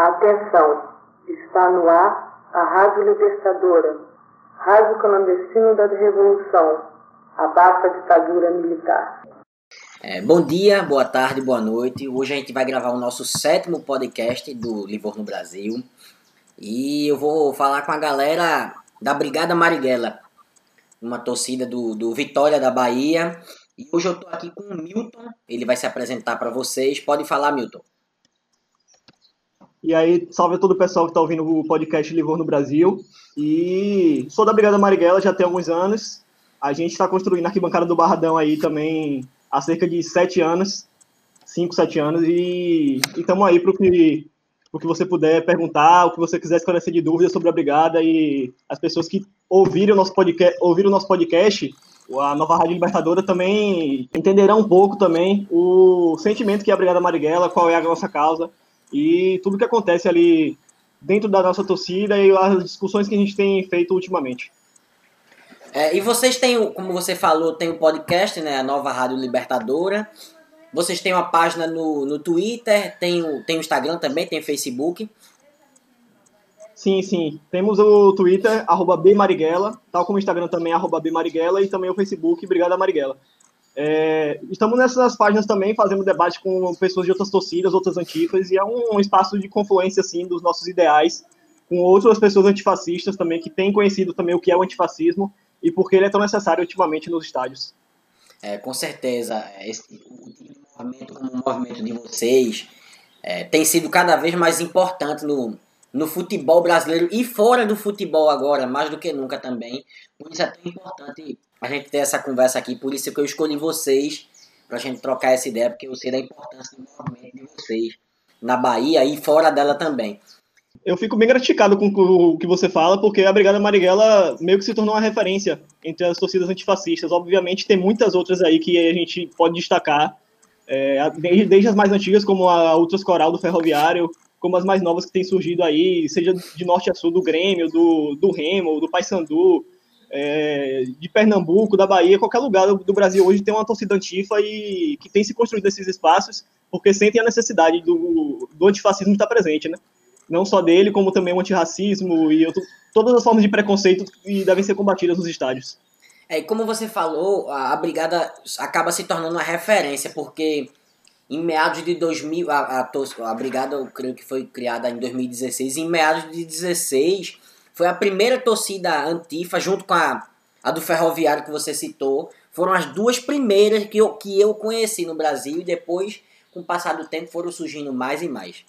Atenção, está no ar a Rádio Libertadora, Rádio Clandestino da Revolução, a ditadura militar. É, bom dia, boa tarde, boa noite. Hoje a gente vai gravar o nosso sétimo podcast do Livorno Brasil. E eu vou falar com a galera da Brigada Marighella, uma torcida do, do Vitória da Bahia. E hoje eu tô aqui com o Milton, ele vai se apresentar para vocês. Pode falar, Milton. E aí, salve a todo o pessoal que está ouvindo o podcast Livor no Brasil. E sou da Brigada Marighella já tem alguns anos. A gente está construindo a arquibancada do Barradão aí também há cerca de sete anos, cinco, sete anos, e estamos aí para o que, que você puder perguntar, o que você quiser esclarecer de dúvidas sobre a Brigada e as pessoas que ouviram o nosso podcast, ouviram o nosso podcast a nova Rádio Libertadora também entenderá um pouco também o sentimento que é a Brigada Marighella, qual é a nossa causa e tudo que acontece ali dentro da nossa torcida e as discussões que a gente tem feito ultimamente. É, e vocês têm, como você falou, tem o um podcast, né, a nova Rádio Libertadora. Vocês têm uma página no, no Twitter, tem o, tem o Instagram também, tem o Facebook. Sim, sim. Temos o Twitter, arroba bmarighella, tal como o Instagram também, arroba bmarighella, e também o Facebook, Brigada Marighella. É, estamos nessas páginas também fazendo debate com pessoas de outras torcidas, outras antifas, e é um, um espaço de confluência, assim, dos nossos ideais, com outras pessoas antifascistas também, que têm conhecido também o que é o antifascismo, e por que ele é tão necessário ultimamente nos estádios. É, com certeza, esse movimento o movimento de vocês é, tem sido cada vez mais importante no, no futebol brasileiro e fora do futebol agora, mais do que nunca também. Por isso é tão importante a gente ter essa conversa aqui, por isso que eu escolhi vocês para a gente trocar essa ideia, porque eu sei da importância do movimento de vocês na Bahia e fora dela também. Eu fico bem gratificado com o que você fala, porque a Brigada Marighella meio que se tornou uma referência entre as torcidas antifascistas. Obviamente tem muitas outras aí que a gente pode destacar, é, desde as mais antigas, como a Ultras Coral do Ferroviário, como as mais novas que têm surgido aí, seja de norte a sul, do Grêmio, do, do Remo, do Paysandu, é, de Pernambuco, da Bahia, qualquer lugar do, Brasil hoje tem uma torcida antifa e que tem se construído esses espaços porque sentem a necessidade do, do antifascismo estar presente, né? Não só dele, como também o antirracismo e todas as formas de preconceito que devem ser combatidas nos estádios. É, e como você falou, a, a brigada acaba se tornando uma referência, porque em meados de 2000, a, a, a brigada eu creio que foi criada em 2016, em meados de 16 foi a primeira torcida antifa, junto com a, a do Ferroviário que você citou, foram as duas primeiras que eu, que eu conheci no Brasil e depois, com o passar do tempo, foram surgindo mais e mais.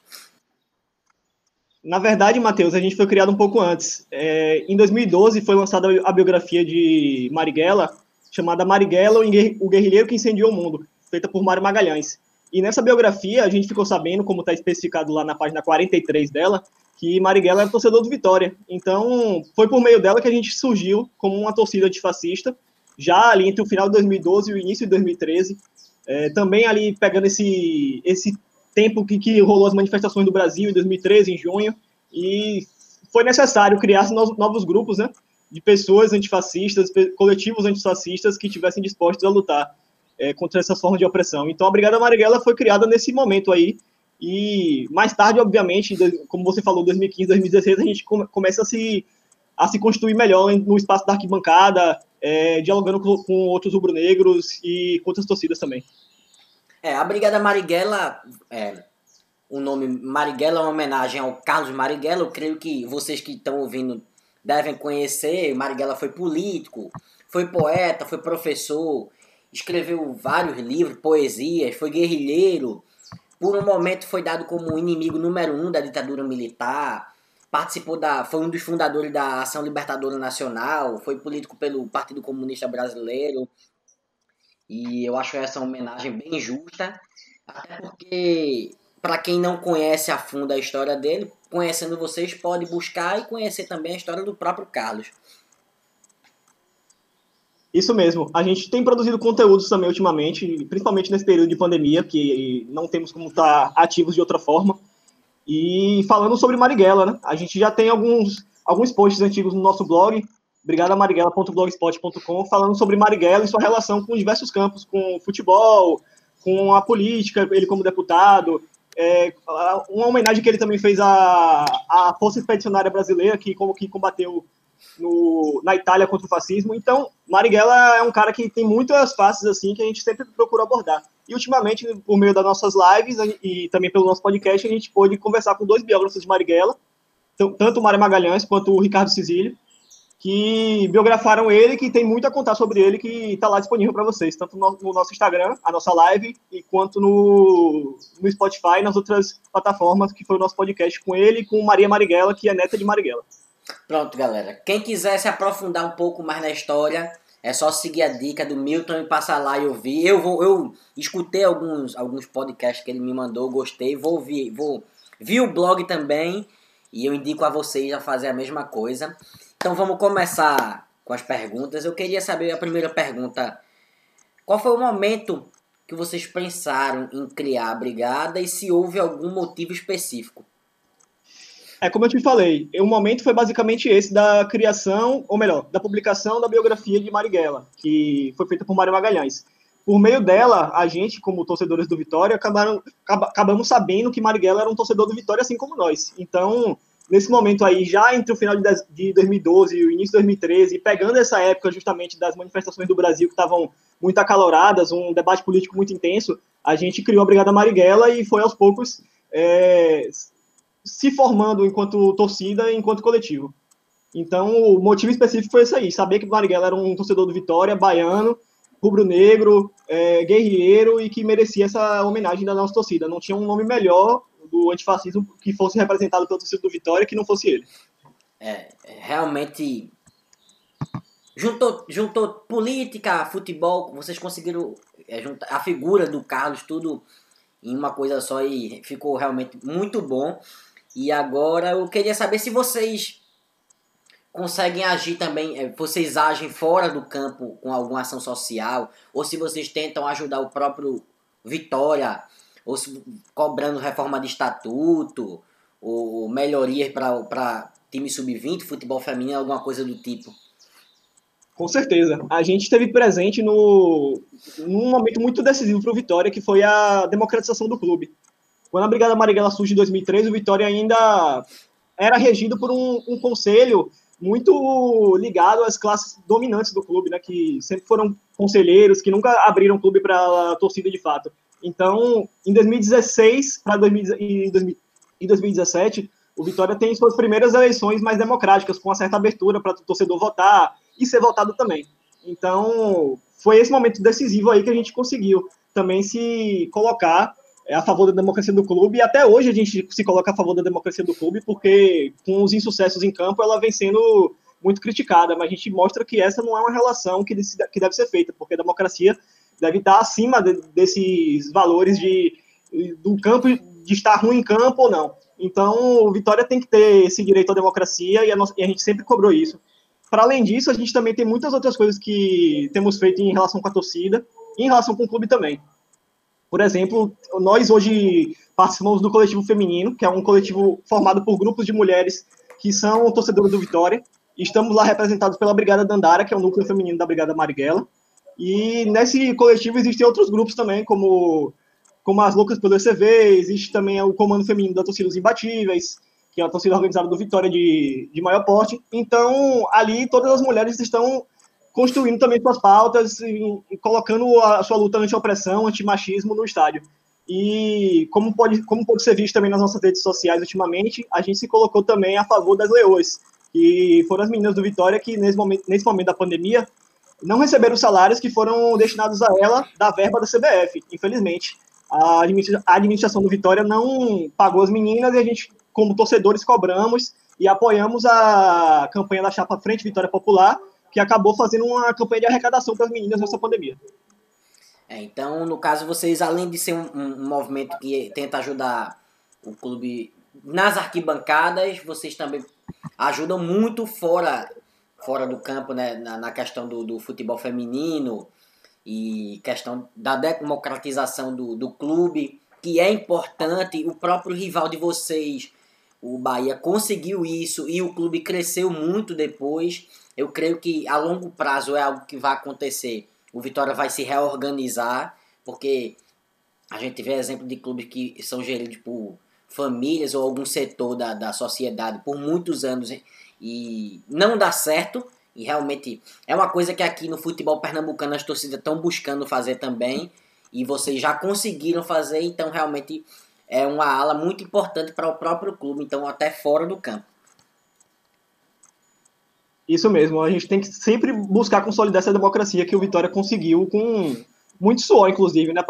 Na verdade, Matheus, a gente foi criado um pouco antes. É, em 2012 foi lançada a biografia de Marighella, chamada Marighella, o guerrilheiro que incendiou o mundo, feita por Mário Magalhães. E nessa biografia, a gente ficou sabendo, como está especificado lá na página 43 dela, que Marighella era torcedor do Vitória. Então, foi por meio dela que a gente surgiu como uma torcida antifascista, já ali entre o final de 2012 e o início de 2013. É, também ali pegando esse, esse tempo que, que rolou as manifestações do Brasil em 2013, em junho, e foi necessário criar novos grupos, né, de pessoas antifascistas, coletivos antifascistas que estivessem dispostos a lutar é, contra essa forma de opressão. Então a Brigada Marighella foi criada nesse momento aí, e mais tarde, obviamente, como você falou, 2015, 2016, a gente começa a se, a se construir melhor no espaço da arquibancada, é, dialogando com, com outros rubro-negros e com outras torcidas também. É, a Brigada Marighella, é, o nome Marighella é uma homenagem ao Carlos Marighella, eu creio que vocês que estão ouvindo devem conhecer, Marighella foi político, foi poeta, foi professor, escreveu vários livros, poesias, foi guerrilheiro. Por um momento foi dado como inimigo número um da ditadura militar. Participou da, foi um dos fundadores da Ação Libertadora Nacional, foi político pelo Partido Comunista Brasileiro. E eu acho essa homenagem bem justa, até porque para quem não conhece a fundo a história dele, conhecendo vocês pode buscar e conhecer também a história do próprio Carlos. Isso mesmo. A gente tem produzido conteúdos também ultimamente, principalmente nesse período de pandemia, que não temos como estar ativos de outra forma. E falando sobre Marighella, né? A gente já tem alguns, alguns posts antigos no nosso blog, brigadamarighella.blogspot.com, falando sobre Marighella e sua relação com diversos campos, com futebol, com a política, ele como deputado, É, uma homenagem que ele também fez à, à Força Expedicionária Brasileira, que, como, que combateu no, na Itália contra o fascismo. Então, Marighella é um cara que tem muitas faces assim que a gente sempre procura abordar. E ultimamente, por meio das nossas lives e também pelo nosso podcast, a gente pôde conversar com dois biógrafos de Marighella, tanto o Mário Magalhães quanto o Ricardo Cizilho, que biografaram ele, que tem muito a contar sobre ele, que está lá disponível para vocês, tanto no, no, nosso Instagram, a nossa live, e quanto no, no Spotify e nas outras plataformas, que foi o nosso podcast com ele e com Maria Marighella, que é neta de Marighella. Pronto, galera. Quem quiser se aprofundar um pouco mais na história, é só seguir a dica do Milton e passar lá e ouvir. Eu vou, eu escutei alguns, alguns podcasts que ele me mandou, gostei, vou ouvir, vou vi o blog também e eu indico a vocês a fazer a mesma coisa. Então vamos começar com as perguntas. Eu queria saber a primeira pergunta. Qual foi o momento que vocês pensaram em criar a brigada e se houve algum motivo específico? É como eu te falei, o momento foi basicamente esse da criação, ou melhor, da publicação da biografia de Marighella, que foi feita por Mário Magalhães. Por meio dela, a gente, como torcedores do Vitória, acabaram, acabamos sabendo que Marighella era um torcedor do Vitória, assim como nós. Então, nesse momento aí, já entre o final de 2012 e o início de 2013, pegando essa época justamente das manifestações do Brasil que estavam muito acaloradas, um debate político muito intenso, a gente criou a Brigada Marighella e foi aos poucos é, se formando enquanto torcida enquanto coletivo. Então, o motivo específico foi esse aí, saber que o Marighella era um torcedor do Vitória, baiano, rubro-negro, é, guerreiro e que merecia essa homenagem da nossa torcida. Não tinha um nome melhor do antifascismo que fosse representado pelo torcedor do Vitória que não fosse ele. É, realmente juntou, juntou política, futebol, vocês conseguiram é, juntar a figura do Carlos, tudo em uma coisa só e ficou realmente muito bom. E agora eu queria saber se vocês conseguem agir também, é, vocês agem fora do campo com alguma ação social, ou se vocês tentam ajudar o próprio Vitória ou se, cobrando reforma de estatuto, ou melhorias para time sub-20, futebol feminino, alguma coisa do tipo. Com certeza. A gente esteve presente no, num momento muito decisivo para o Vitória, que foi a democratização do clube. Quando a Brigada Marighella surge em 2013, o Vitória ainda era regido por um, um conselho muito ligado às classes dominantes do clube, né, que sempre foram conselheiros, que nunca abriram clube para a torcida de fato. Então, em 2016 para e 2017, o Vitória tem suas primeiras eleições mais democráticas, com uma certa abertura para o torcedor votar e ser votado também. Então, foi esse momento decisivo aí que a gente conseguiu também se colocar é, a favor da democracia do clube, e até hoje a gente se coloca a favor da democracia do clube, porque com os insucessos em campo ela vem sendo muito criticada, mas a gente mostra que essa não é uma relação que deve ser feita, porque a democracia deve estar acima de, desses valores de do campo de estar ruim em campo ou não. Então, o Vitória tem que ter esse direito à democracia e a, nossa, e a gente sempre cobrou isso. Para além disso, a gente também tem muitas outras coisas que temos feito em relação com a torcida e em relação com o clube também. Por exemplo, nós hoje participamos do coletivo feminino, que é um coletivo formado por grupos de mulheres que são torcedoras do Vitória. Estamos lá representados pela Brigada Dandara, que é o núcleo feminino da Brigada Marighella. E nesse coletivo existem outros grupos também, como, como as Loucas pelo ECV, existe também o Comando Feminino da Torcida dos Imbatíveis, que é a torcida organizada do Vitória de, de maior porte. Então, ali todas as mulheres estão construindo também suas pautas e, e colocando a sua luta anti-opressão, anti-machismo no estádio. E como pode, como pode ser visto também nas nossas redes sociais ultimamente, a gente se colocou também a favor das leoas, que foram as meninas do Vitória que nesse momento, nesse momento da pandemia não receberam salários que foram destinados a ela da verba da CBF, infelizmente. A administração do Vitória não pagou as meninas e a gente, como torcedores, cobramos e apoiamos a campanha da Chapa Frente Vitória Popular, que acabou fazendo uma campanha de arrecadação para as meninas nessa pandemia. É, então, no caso, vocês, além de ser um, um, movimento que tenta ajudar o clube nas arquibancadas, vocês também ajudam muito fora fora do campo, né, na, na questão do, do, futebol feminino e questão da democratização do, do clube, que é importante. O próprio rival de vocês, o Bahia, conseguiu isso e o clube cresceu muito depois. Eu creio que a longo prazo é algo que vai acontecer. O Vitória vai se reorganizar, porque A gente vê exemplo de clubes que são geridos por famílias ou algum setor da, da sociedade por muitos anos e não dá certo. E realmente é uma coisa que aqui no futebol pernambucano as torcidas estão buscando fazer também. E vocês já conseguiram fazer, então realmente é uma ala muito importante para o próprio clube, então até fora do campo. Isso mesmo, a gente tem que sempre buscar consolidar essa democracia que o Vitória conseguiu com muito suor, inclusive, né?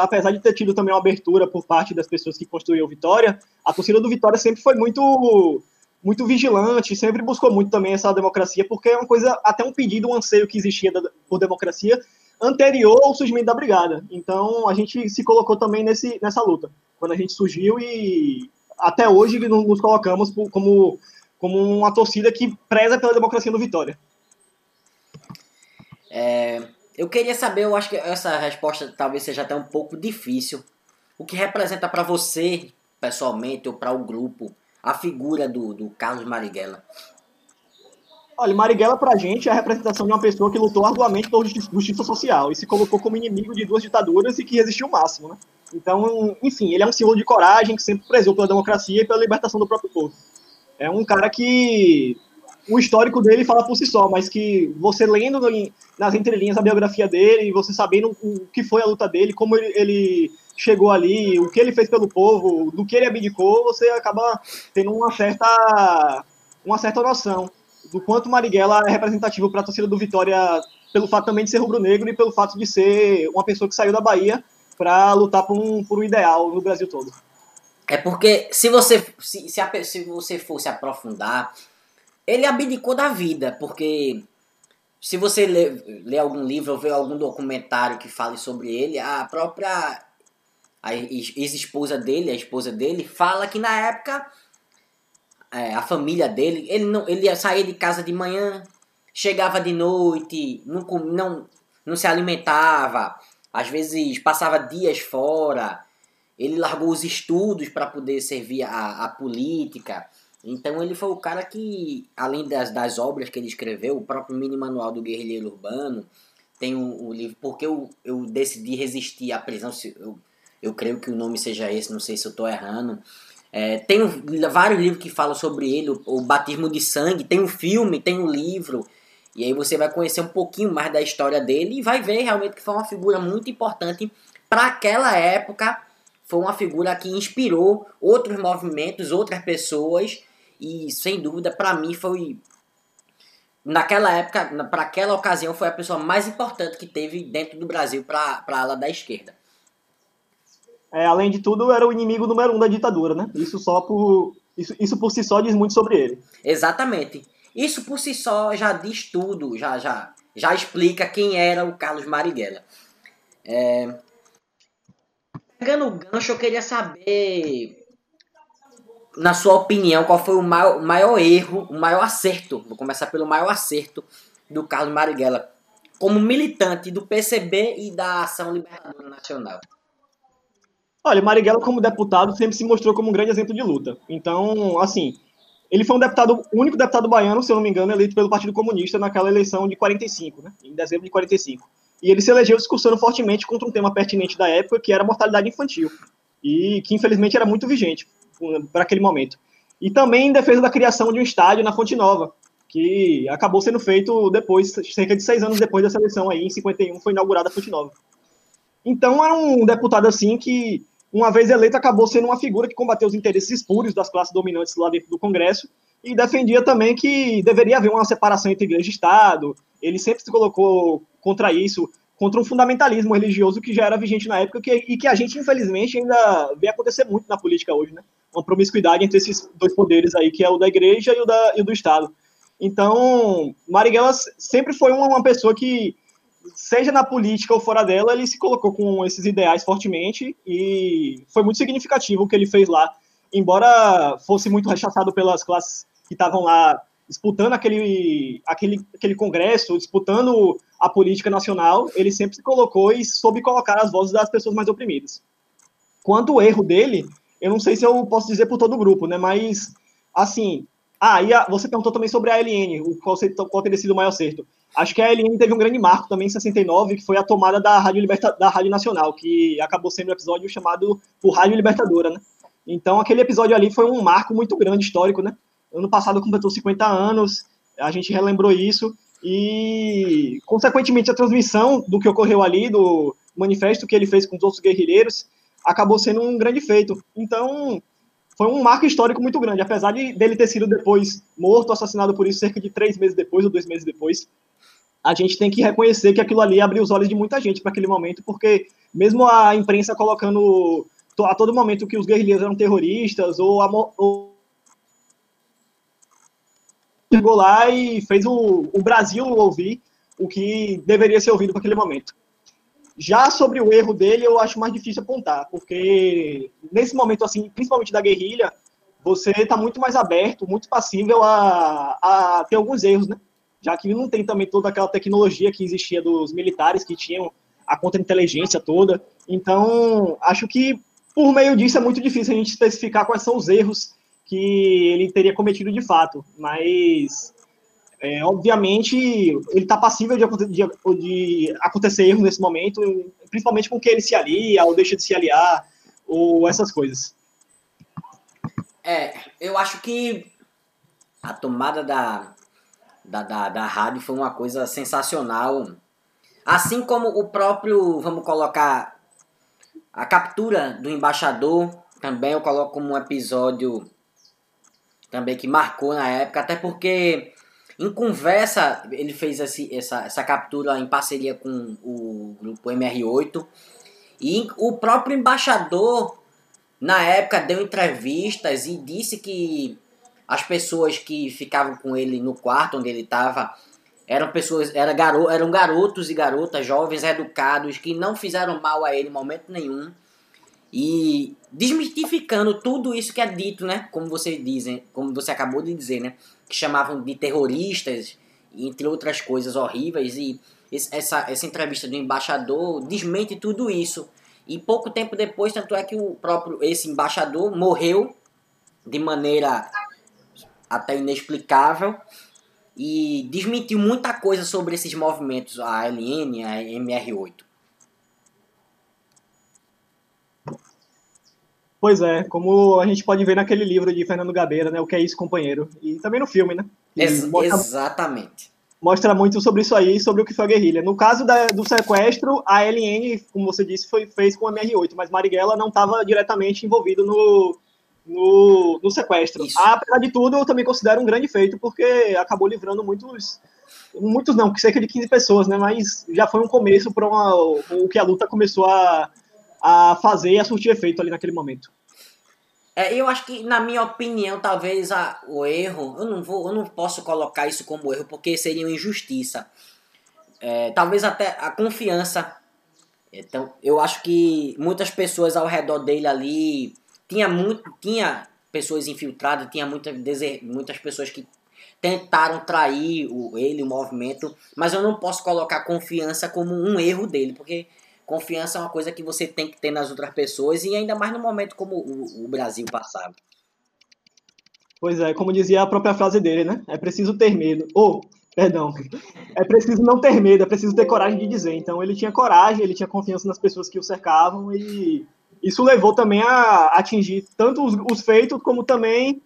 Apesar de ter tido também uma abertura por parte das pessoas que construíram o Vitória, a torcida do Vitória sempre foi muito muito vigilante, sempre buscou muito também essa democracia, porque é uma coisa, até um pedido, um anseio que existia por democracia anterior ao surgimento da brigada. Então a gente se colocou também nesse, nessa luta, quando a gente surgiu e até hoje nos colocamos como, como uma torcida que preza pela democracia no Vitória. É, eu queria saber, eu acho que essa resposta talvez seja até um pouco difícil. O que representa para você, pessoalmente, ou para o grupo, a figura do, do Carlos Marighella? Olha, Marighella pra gente é a representação de uma pessoa que lutou arduamente por justiça social e se colocou como inimigo de duas ditaduras e que resistiu o máximo, né? Então, enfim, ele é um símbolo de coragem que sempre prezou pela democracia e pela libertação do próprio povo. É um cara que o histórico dele fala por si só, mas que você lendo nas entrelinhas a biografia dele, você sabendo o que foi a luta dele, como ele, ele chegou ali, o que ele fez pelo povo, do que ele abdicou, você acaba tendo uma certa, uma certa noção do quanto Marighella é representativo para a torcida do Vitória, pelo fato também de ser rubro-negro e pelo fato de ser uma pessoa que saiu da Bahia para lutar por um, por um ideal no Brasil todo. É porque se você se, se, a, se você fosse aprofundar, ele abdicou da vida, porque se você lê, lê algum livro ou vê algum documentário que fale sobre ele, a própria ex-esposa dele, a esposa dele, fala que na época é, a família dele, ele não ele saía de casa de manhã, chegava de noite, não, não, não se alimentava, às vezes passava dias fora, ele largou os estudos para poder servir a, a política. Então ele foi o cara que, além das, das obras que ele escreveu, o próprio mini manual do guerrilheiro urbano, tem o, o livro Porque eu, eu decidi resistir à prisão, eu, eu creio que o nome seja esse, não sei se eu estou errando. É, tem vários livros que falam sobre ele, o, o Batismo de Sangue, tem um filme, tem um livro, e aí você vai conhecer um pouquinho mais da história dele e vai ver realmente que foi uma figura muito importante para aquela época. Foi uma figura que inspirou outros movimentos, outras pessoas, e sem dúvida, para mim, foi. Naquela época, para aquela ocasião, foi a pessoa mais importante que teve dentro do Brasil para a ala da esquerda é, além de tudo, era o inimigo número um da ditadura, né? Isso só por isso, isso por si só diz muito sobre ele. Exatamente. Isso por si só já diz tudo, já já já explica quem era o Carlos Marighella. É... Pegando o gancho, eu queria saber, na sua opinião, qual foi o maior, o maior erro, o maior acerto, vou começar pelo maior acerto do Carlos Marighella, como militante do PCB e da Ação Libertadora Nacional. Olha, Marighella, como deputado, sempre se mostrou como um grande exemplo de luta. Então, assim, ele foi um deputado, o único deputado baiano, se eu não me engano, eleito pelo Partido Comunista naquela eleição de 45, né? Em dezembro de 45. E ele se elegeu discursando fortemente contra um tema pertinente da época, que era a mortalidade infantil. E que, infelizmente, era muito vigente para aquele momento. E também em defesa da criação de um estádio na Fonte Nova, que acabou sendo feito depois, cerca de seis anos depois dessa eleição aí, em 51, foi inaugurada a Fonte Nova. Então, era um deputado assim que uma vez eleito, acabou sendo uma figura que combateu os interesses espúrios das classes dominantes lá dentro do Congresso e defendia também que deveria haver uma separação entre igreja e Estado. Ele sempre se colocou contra isso, contra um fundamentalismo religioso que já era vigente na época que, e que a gente, infelizmente, ainda vê acontecer muito na política hoje, né? Uma promiscuidade entre esses dois poderes aí, que é o da igreja e o, da, e o do Estado. Então, Marighella sempre foi uma, uma pessoa que seja na política ou fora dela, ele se colocou com esses ideais fortemente e foi muito significativo o que ele fez lá. Embora fosse muito rechaçado pelas classes que estavam lá disputando aquele, aquele, aquele congresso, disputando a política nacional, ele sempre se colocou e soube colocar as vozes das pessoas mais oprimidas. Quanto o erro dele, eu não sei se eu posso dizer por todo o grupo, né? Mas, assim, ah, e a, você perguntou também sobre a LN, o qual, qual teria sido o maior acerto. Acho que a LN teve um grande marco também em 69, que foi a tomada da Rádio, Liberta da Rádio Nacional, que acabou sendo um episódio chamado por Rádio Libertadora, né? Então, aquele episódio ali foi um marco muito grande, histórico, né? Ano passado completou 50 anos, a gente relembrou isso, e, consequentemente, a transmissão do que ocorreu ali, do manifesto que ele fez com os outros guerrilheiros, acabou sendo um grande feito. Então, foi um marco histórico muito grande, apesar de dele ter sido depois morto, assassinado por isso cerca de três meses depois ou dois meses depois. A gente tem que reconhecer que aquilo ali abriu os olhos de muita gente para aquele momento, porque mesmo a imprensa colocando a todo momento que os guerrilheiros eram terroristas ou, a, ou chegou lá e fez o, o Brasil ouvir o que deveria ser ouvido naquele momento. Já sobre o erro dele, eu acho mais difícil apontar, porque nesse momento, assim, principalmente da guerrilha, você está muito mais aberto, muito passível a, a ter alguns erros, né? Já que não tem também toda aquela tecnologia que existia dos militares, que tinham a contra-inteligência toda. Então, acho que por meio disso é muito difícil a gente especificar quais são os erros que ele teria cometido de fato. Mas é, obviamente, ele está passível de, de, de, acontecer erros nesse momento, principalmente com que ele se alia ou deixa de se aliar, ou essas coisas. É, eu acho que a tomada da, da, da, da rádio foi uma coisa sensacional. Assim como o próprio, vamos colocar, a captura do embaixador, também eu coloco como um episódio também que marcou na época, até porque em conversa, ele fez esse, essa, essa captura em parceria com o grupo MR8. E o próprio embaixador, na época, deu entrevistas e disse que as pessoas que ficavam com ele no quarto onde ele estava eram pessoas, garo, eram garotos e garotas, jovens, educados, que não fizeram mal a ele em momento nenhum. E desmistificando tudo isso que é dito, né? Como você dizem, como você acabou de dizer, né? Que chamavam de terroristas, entre outras coisas horríveis. E essa, essa entrevista do embaixador desmente tudo isso. E pouco tempo depois, tanto é que o próprio esse embaixador morreu de maneira até inexplicável e desmentiu muita coisa sobre esses movimentos, a LN, a MR8. Pois é, como a gente pode ver naquele livro de Fernando Gabeira, né? O que é isso, companheiro? E também no filme, né? Ex mostra, exatamente. Mostra muito sobre isso aí, sobre o que foi a guerrilha. No caso da, do sequestro, a LN, como você disse, foi, fez com a MR8, mas Marighella não estava diretamente envolvido no, no, no sequestro. Isso. Apesar de tudo, eu também considero um grande feito, porque acabou livrando muitos muitos não, cerca de 15 pessoas, né? Mas já foi um começo para o que a luta começou a, a fazer e a surtir efeito ali naquele momento. É, eu acho que, na minha opinião, talvez a, o erro, eu não, vou, eu não posso colocar isso como erro, porque seria uma injustiça. É, talvez até a confiança. Então, eu acho que muitas pessoas ao redor dele ali tinha muito, tinha pessoas infiltradas, tinha muita, muitas pessoas que tentaram trair o, ele, o movimento, mas eu não posso colocar confiança como um erro dele, porque Confiança é uma coisa que você tem que ter nas outras pessoas e ainda mais no momento como o, o Brasil passava. Pois é, como dizia a própria frase dele, né? É preciso ter medo. Ou, oh, perdão, é preciso não ter medo, é preciso ter coragem de dizer. Então ele tinha coragem, ele tinha confiança nas pessoas que o cercavam e isso levou também a atingir tanto os, os feitos como também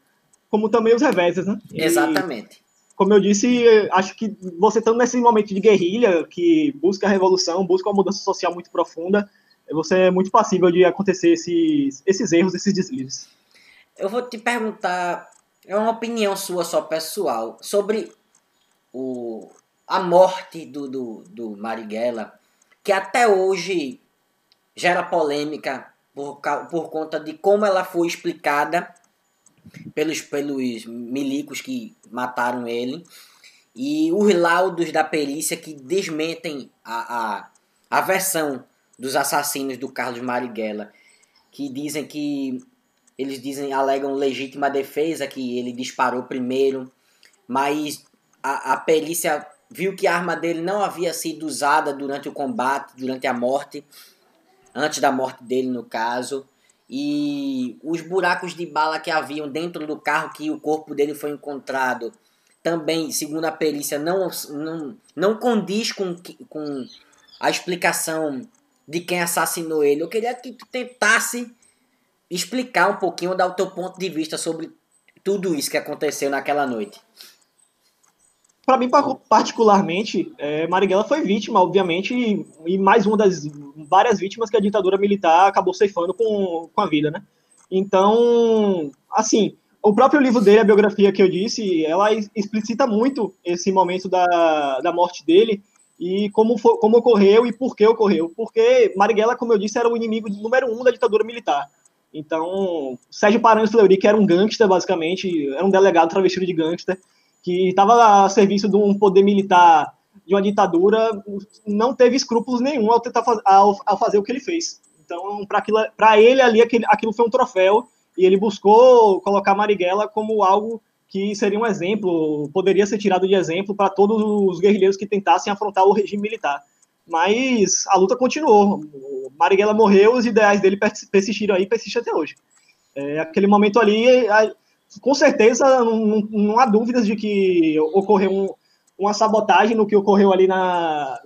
como também os reveses, né? E, Exatamente como eu disse, acho que você estando nesse momento de guerrilha, que busca a revolução, busca uma mudança social muito profunda, você é muito passível de acontecer esses, esses erros, esses deslizes. Eu vou te perguntar, é uma opinião sua só pessoal, sobre o, a morte do, do, do Marighella, que até hoje gera polêmica por, por conta de como ela foi explicada pelos, pelos milicos que mataram ele. E os laudos da perícia que desmentem a, a, a versão dos assassinos do Carlos Marighella, que dizem que eles dizem alegam legítima defesa que ele disparou primeiro, mas a, a perícia viu que a arma dele não havia sido usada durante o combate, durante a morte, antes da morte dele no caso e os buracos de bala que haviam dentro do carro que o corpo dele foi encontrado também, segundo a perícia, não, não, não condiz com, com a explicação de quem assassinou ele. Eu queria que tu tentasse explicar um pouquinho, dar o teu ponto de vista sobre tudo isso que aconteceu naquela noite. Para mim, particularmente, é, Marighella foi vítima, obviamente, e, e, mais uma das várias vítimas que a ditadura militar acabou ceifando com, com a vida, né? Então, assim, o próprio livro dele, a biografia que eu disse, ela explicita muito esse momento da, da morte dele e como, for, como ocorreu e por que ocorreu. Porque Marighella, como eu disse, era o inimigo número um da ditadura militar. Então, Sérgio Paranhos Fleury, que era um gangster, basicamente, era um delegado travestido de gangster, que estava a serviço de um poder militar de uma ditadura, não teve escrúpulos nenhum ao tentar ao, ao fazer o que ele fez. Então, para ele ali, aquilo, aquilo foi um troféu e ele buscou colocar Marighella como algo que seria um exemplo, poderia ser tirado de exemplo para todos os guerrilheiros que tentassem afrontar o regime militar. Mas a luta continuou. Marighella morreu, os ideais dele persistiram aí, persistem até hoje. É, aquele momento ali, com certeza, não, não, há dúvidas de que ocorreu um, uma sabotagem no que ocorreu ali na,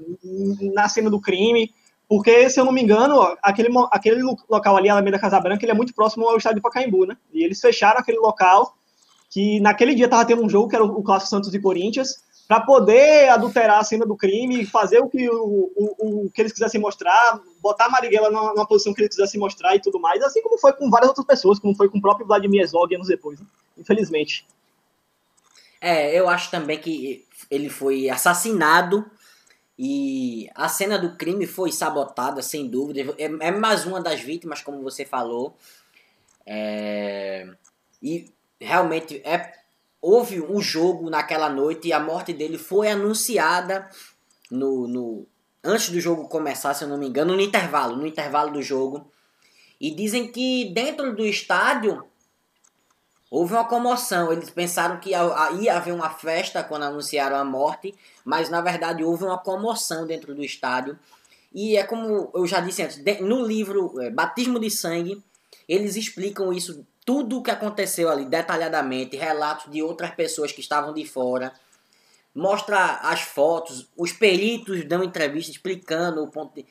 na cena do crime. Porque, se eu não me engano, aquele, aquele local ali, Alameda Casa Branca, ele é muito próximo ao estádio de Pacaembu, né? E eles fecharam aquele local, que naquele dia estava tendo um jogo, que era o Clássico Santos e Corinthians, para poder adulterar a cena do crime, fazer o que, o, o, o que eles quisessem mostrar, botar a Marighella numa, numa, posição que eles quisessem mostrar e tudo mais, assim como foi com várias outras pessoas, como foi com o próprio Vladimir Zog anos depois, né? infelizmente. É, eu acho também que ele foi assassinado e a cena do crime foi sabotada, sem dúvida. É, é mais uma das vítimas, como você falou. É, e realmente é, houve um jogo naquela noite e a morte dele foi anunciada no, no antes do jogo começar, se eu não me engano, no intervalo, no intervalo do jogo. E dizem que dentro do estádio Houve uma comoção, eles pensaram que ia haver uma festa quando anunciaram a morte, mas na verdade houve uma comoção dentro do estádio. E é como eu já disse antes, no livro é, Batismo de Sangue, eles explicam isso, tudo o que aconteceu ali detalhadamente, relatos de outras pessoas que estavam de fora. Mostra as fotos, os peritos dão entrevista explicando o ponto de...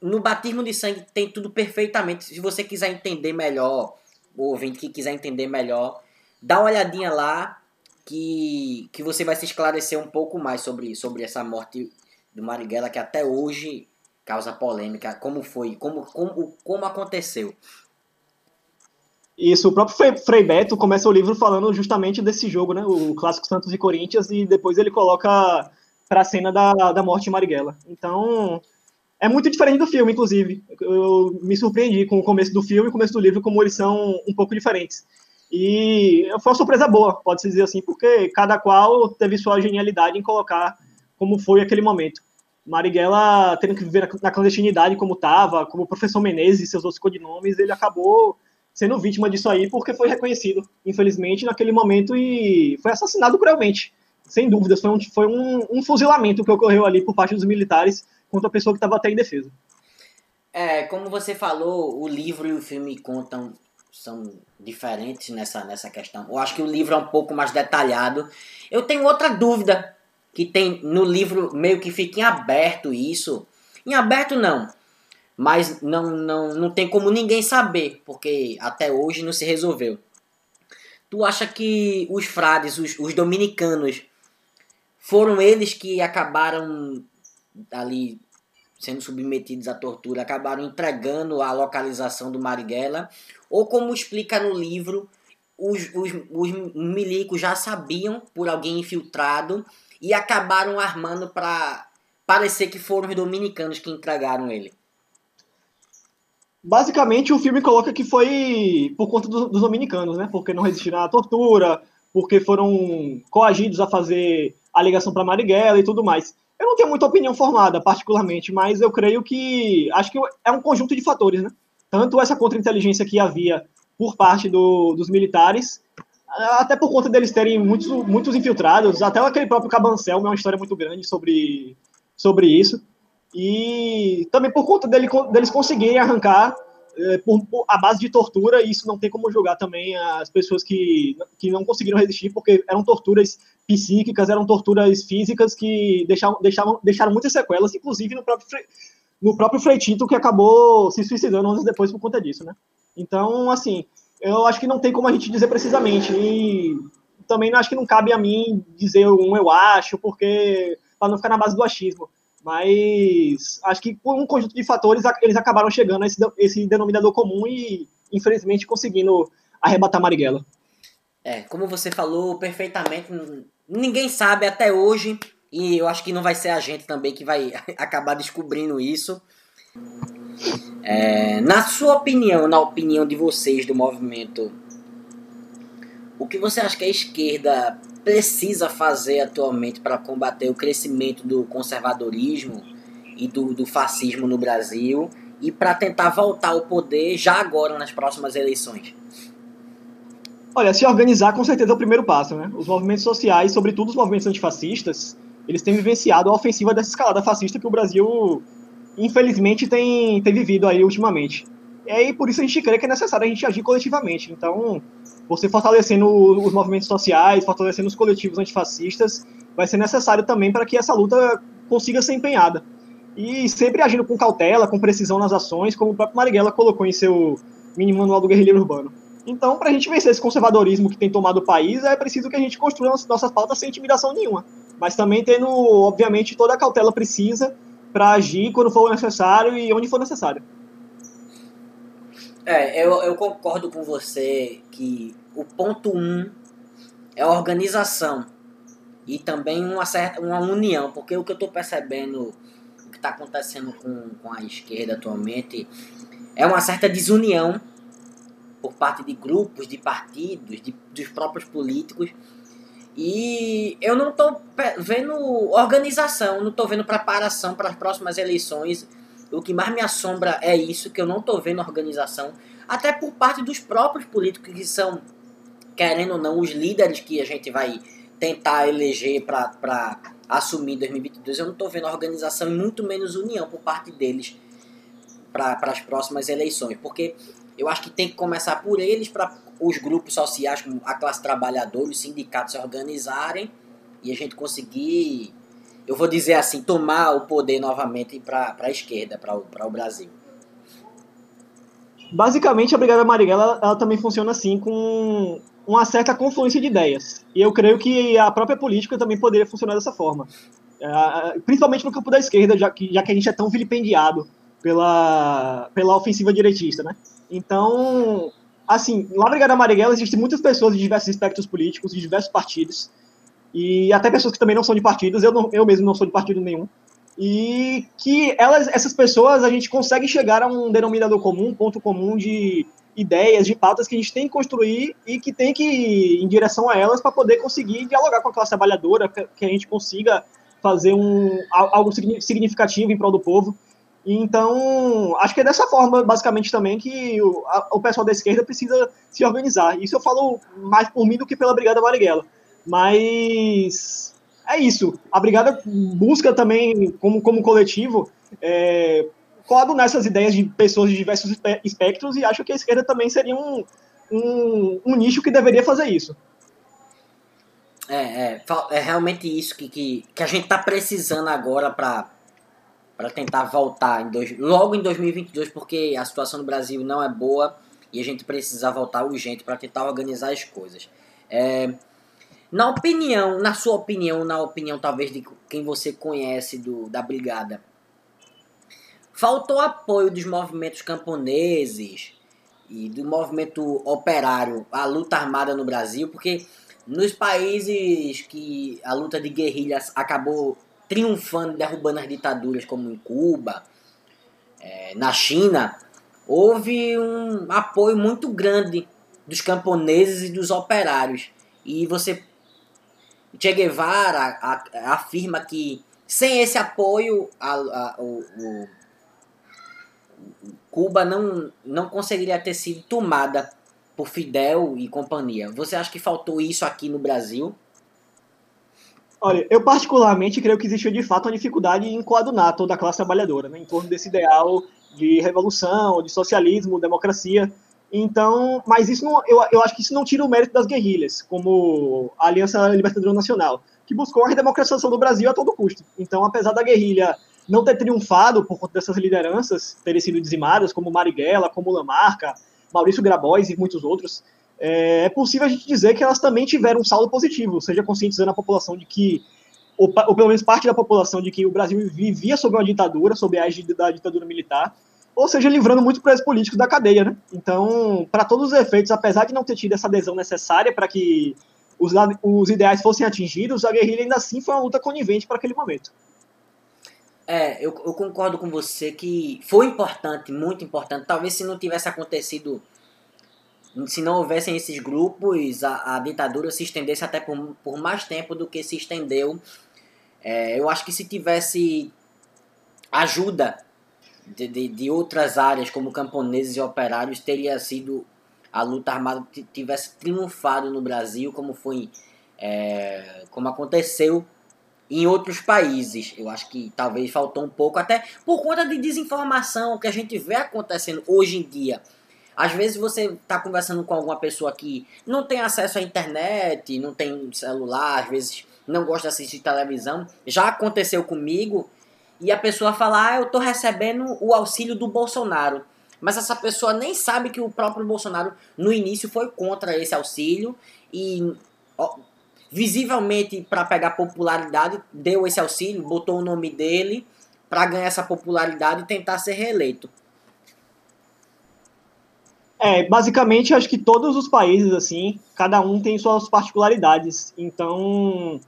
No Batismo de Sangue tem tudo perfeitamente. Se você quiser entender melhor o ouvinte que quiser entender melhor, dá uma olhadinha lá que, que você vai se esclarecer um pouco mais sobre, sobre essa morte do Marighella que até hoje causa polêmica, como foi, como, como, como aconteceu. Isso, o próprio Frei, Beto começa o livro falando justamente desse jogo, né, o clássico Santos e Corinthians, e depois ele coloca para a cena da, da morte de Marighella. Então, é muito diferente do filme, inclusive. Eu me surpreendi com o começo do filme e o começo do livro, como eles são um pouco diferentes. E foi uma surpresa boa, pode-se dizer assim, porque cada qual teve sua genialidade em colocar como foi aquele momento. Marighella, tendo que viver na clandestinidade como estava, como o professor Menezes e seus outros codinomes, ele acabou sendo vítima disso aí porque foi reconhecido, infelizmente, naquele momento e foi assassinado cruelmente. Sem dúvidas, foi um, foi um, um fuzilamento que ocorreu ali por parte dos militares contra a pessoa que estava até indefesa. É, como você falou, o livro e o filme contam são diferentes nessa, nessa questão. Eu acho que o livro é um pouco mais detalhado. Eu tenho outra dúvida que tem no livro meio que fica em aberto isso. Em aberto não, mas não não não tem como ninguém saber, porque até hoje não se resolveu. Tu acha que os frades, os, os dominicanos, foram eles que acabaram ali sendo submetidos à tortura acabaram entregando a localização do Marighella, ou como explica no livro, os, os, os milicos já sabiam por alguém infiltrado e acabaram armando para parecer que foram os dominicanos que entregaram ele. Basicamente, o filme coloca que foi por conta do, dos dominicanos, né? Porque não resistiram à tortura, porque foram coagidos a fazer a ligação para Marighella e tudo mais. Eu não tenho muita opinião formada, particularmente, mas eu creio que acho que é um conjunto de fatores, né? Tanto essa contra-inteligência que havia por parte do, dos militares, até por conta deles terem muitos, muitos infiltrados, até aquele próprio Cabancel, é uma história muito grande sobre, sobre isso, e também por conta dele, deles conseguirem arrancar é, por, por, a base de tortura, e isso não tem como julgar também as pessoas que, que não conseguiram resistir, porque eram torturas psíquicas, eram torturas físicas que deixavam, deixavam, deixaram muitas sequelas, inclusive no próprio, no próprio Frei Tinto, que acabou se suicidando anos depois por conta disso, né? Então, assim, eu acho que não tem como a gente dizer precisamente, e também acho que não cabe a mim dizer um eu acho, porque para não ficar na base do achismo. Mas acho que por um conjunto de fatores eles acabaram chegando a esse, esse denominador comum e, infelizmente, conseguindo arrebatar Marighella. É, como você falou perfeitamente, ninguém sabe até hoje, e eu acho que não vai ser a gente também que vai acabar descobrindo isso. É, na sua opinião, na opinião de vocês do movimento, o que você acha que a esquerda precisa fazer atualmente para combater o crescimento do conservadorismo e do, do fascismo no Brasil e para tentar voltar ao poder já agora nas próximas eleições? Olha, se organizar com certeza é o primeiro passo, né? Os movimentos sociais, sobretudo os movimentos antifascistas, eles têm vivenciado a ofensiva dessa escalada fascista que o Brasil, infelizmente, tem, tem vivido aí ultimamente. E aí, por isso a gente crê que é necessário a gente agir coletivamente. Então, você fortalecendo os movimentos sociais, fortalecendo os coletivos antifascistas, vai ser necessário também para que essa luta consiga ser empenhada. E sempre agindo com cautela, com precisão nas ações, como o próprio Marighella colocou em seu mini manual do guerrilheiro urbano. Então, para a gente vencer esse conservadorismo que tem tomado o país, é preciso que a gente construa nossas pautas sem intimidação nenhuma. Mas também tendo, obviamente, toda a cautela precisa para agir quando for necessário e onde for necessário. É, eu, eu concordo com você que o ponto um é a organização e também uma certa uma união, porque o que eu estou percebendo, o que está acontecendo com, com a esquerda atualmente, é uma certa desunião por parte de grupos, de partidos, de, dos próprios políticos. E eu não estou vendo organização, não estou vendo preparação para as próximas eleições. O que mais me assombra é isso, que eu não estou vendo organização, até por parte dos próprios políticos que são querendo ou não, os líderes que a gente vai tentar eleger para assumir em 2022, eu não estou vendo organização e muito menos união por parte deles para as próximas eleições. Porque eu acho que tem que começar por eles, para os grupos sociais, como a classe trabalhadora, os sindicatos se organizarem e a gente conseguir, eu vou dizer assim, tomar o poder novamente para a esquerda, para o, Brasil. Basicamente, a Brigada Marighella ela, ela também funciona assim, com uma certa confluência de ideias. E eu creio que a própria política também poderia funcionar dessa forma. É, principalmente no campo da esquerda, já que, já que a gente é tão vilipendiado pela, pela ofensiva direitista, né? Então, assim, lá na Brigada Marighella existem muitas pessoas de diversos espectros políticos, de diversos partidos, e até pessoas que também não são de partidos, eu, não, eu mesmo não sou de partido nenhum, e que elas, essas pessoas a gente consegue chegar a um denominador comum, um ponto comum de ideias, de pautas que a gente tem que construir e que tem que ir em direção a elas para poder conseguir dialogar com a classe trabalhadora, que a gente consiga fazer um, algo significativo em prol do povo. Então, acho que é dessa forma, basicamente, também que o, a, o pessoal da esquerda precisa se organizar. Isso eu falo mais por mim do que pela Brigada Marighella. Mas é isso. A Brigada busca também, como, como coletivo, é, colo nessas ideias de pessoas de diversos espectros e acho que a esquerda também seria um, um, um nicho que deveria fazer isso. É, é, é realmente isso que, que, que a gente está precisando agora para para tentar voltar em dois, logo em 2022, porque a situação no Brasil não é boa e a gente precisa voltar urgente para tentar organizar as coisas. É, na opinião, na sua opinião, na opinião talvez de quem você conhece do, da brigada, Faltou apoio dos movimentos camponeses e do movimento operário à luta armada no Brasil, porque nos países que a luta de guerrilhas acabou triunfando, derrubando as ditaduras, como em Cuba, é, na China, houve um apoio muito grande dos camponeses e dos operários. E você, Che Guevara a, a, afirma que sem esse apoio, a, o, o Cuba não, não conseguiria ter sido tomada por Fidel e companhia. Você acha que faltou isso aqui no Brasil? Olha, eu particularmente creio que existiu de fato uma dificuldade em coadunar toda a classe trabalhadora, né, em torno desse ideal de revolução, de socialismo, democracia. Então, mas isso não, eu, eu acho que isso não tira o mérito das guerrilhas, como a Aliança Libertadora Nacional, que buscou a redemocratização do Brasil a todo custo. Então, apesar da guerrilha não ter triunfado por conta dessas lideranças terem sido dizimadas, como Marighella, como Lamarca, Maurício Grabois e muitos outros, é, é possível a gente dizer que elas também tiveram um saldo positivo, seja conscientizando a população de que, ou, ou pelo menos parte da população, de que o Brasil vivia sob uma ditadura, sob a égide da ditadura militar, ou seja, livrando muito presos políticos da cadeia, né? Então, para todos os efeitos, apesar de não ter tido essa adesão necessária para que os, os ideais fossem atingidos, a guerrilha ainda assim foi uma luta conivente para aquele momento. É, eu, eu, concordo com você que foi importante, muito importante. Talvez se não tivesse acontecido, se não houvessem esses grupos, a, a ditadura se estendesse até por, por mais tempo do que se estendeu. É, eu acho que se tivesse ajuda de, de, de, outras áreas, como camponeses e operários, teria sido a luta armada tivesse triunfado no Brasil, como foi, é, como aconteceu em outros países. Eu acho que talvez faltou um pouco, até por conta de desinformação que a gente vê acontecendo hoje em dia. Às vezes você está conversando com alguma pessoa que não tem acesso à internet, não tem celular, às vezes não gosta de assistir televisão. Já aconteceu comigo e a pessoa fala: ah, eu estou recebendo o auxílio do Bolsonaro. Mas essa pessoa nem sabe que o próprio Bolsonaro no início foi contra esse auxílio e ó, visivelmente para pegar popularidade deu esse auxílio, botou o nome dele para ganhar essa popularidade e tentar ser reeleito. É, basicamente acho que todos os países assim, cada um tem suas particularidades. Então,